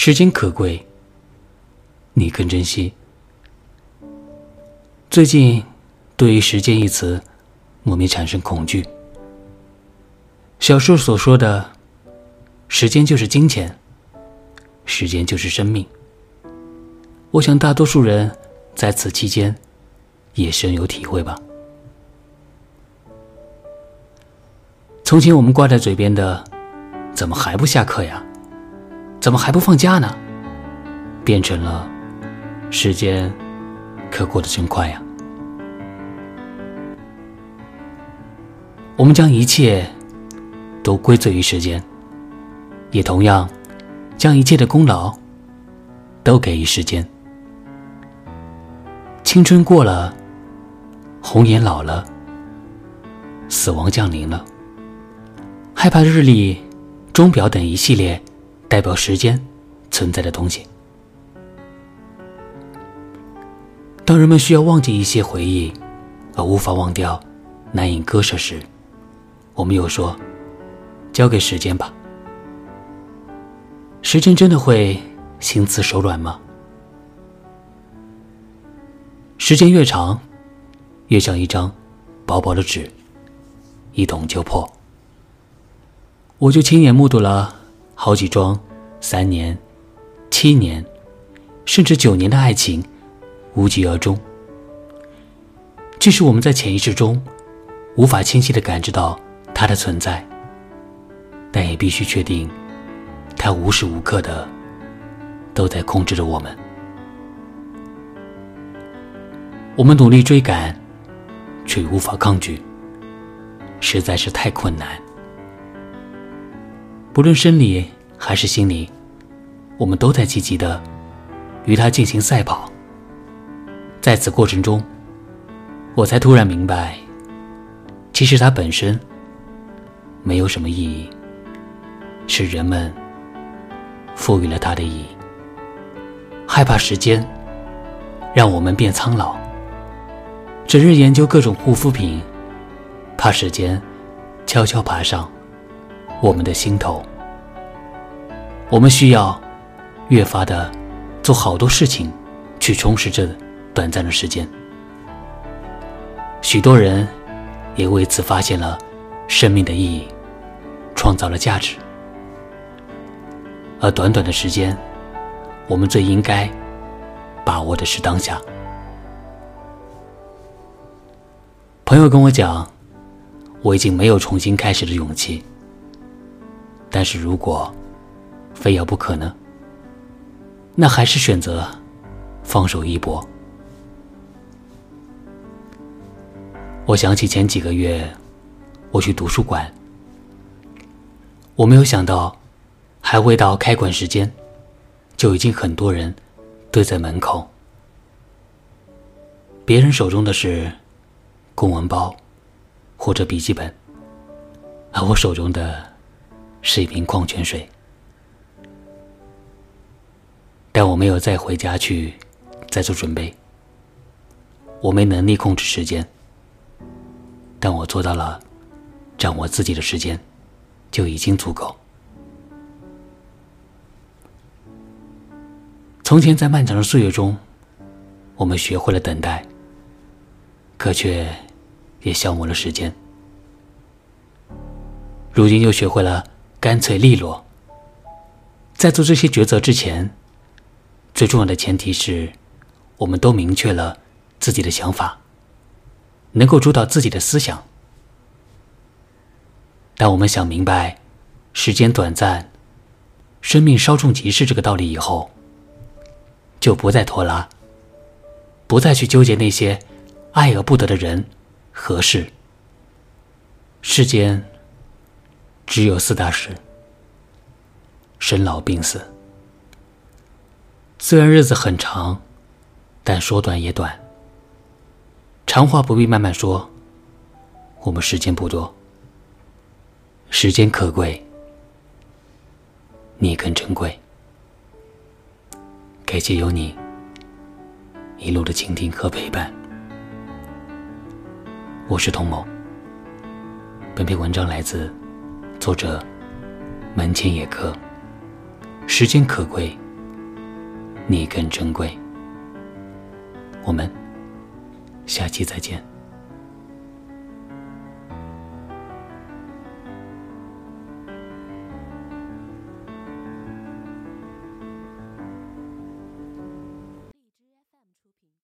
时间可贵，你更珍惜。最近，对于“时间”一词，莫名产生恐惧。小说所说的“时间就是金钱，时间就是生命”，我想大多数人在此期间也深有体会吧。从前我们挂在嘴边的“怎么还不下课呀？怎么还不放假呢？”变成了“时间可过得真快呀。”我们将一切都归罪于时间，也同样将一切的功劳都给予时间。青春过了，红颜老了，死亡降临了。害怕日历、钟表等一系列代表时间存在的东西。当人们需要忘记一些回忆，而无法忘掉难以割舍时，我们又说：“交给时间吧。”时间真的会心慈手软吗？时间越长，越像一张薄薄的纸，一捅就破。我就亲眼目睹了好几桩三年、七年，甚至九年的爱情无疾而终。即使我们在潜意识中无法清晰的感知到它的存在，但也必须确定，它无时无刻的都在控制着我们。我们努力追赶，却无法抗拒，实在是太困难。不论生理还是心理，我们都在积极的与它进行赛跑。在此过程中，我才突然明白，其实它本身没有什么意义，是人们赋予了它的意义。害怕时间让我们变苍老，整日研究各种护肤品，怕时间悄悄爬上。我们的心头，我们需要越发的做好多事情，去充实这短暂的时间。许多人也为此发现了生命的意义，创造了价值。而短短的时间，我们最应该把握的是当下。朋友跟我讲，我已经没有重新开始的勇气。但是如果非要不可呢？那还是选择放手一搏。我想起前几个月我去图书馆，我没有想到还未到开馆时间，就已经很多人堆在门口。别人手中的是公文包或者笔记本，而我手中的。是一瓶矿泉水，但我没有再回家去再做准备。我没能力控制时间，但我做到了掌握自己的时间，就已经足够。从前在漫长的岁月中，我们学会了等待，可却也消磨了时间。如今又学会了。干脆利落。在做这些抉择之前，最重要的前提是，我们都明确了自己的想法，能够主导自己的思想。当我们想明白时间短暂，生命稍纵即逝这个道理以后，就不再拖拉，不再去纠结那些爱而不得的人和事。世间。只有四大事：生老病死。虽然日子很长，但说短也短。长话不必慢慢说，我们时间不多，时间可贵，你更珍贵。感谢有你一路的倾听和陪伴。我是童某。本篇文章来自。作者门前野客时间可贵你更珍贵。我们下期再见。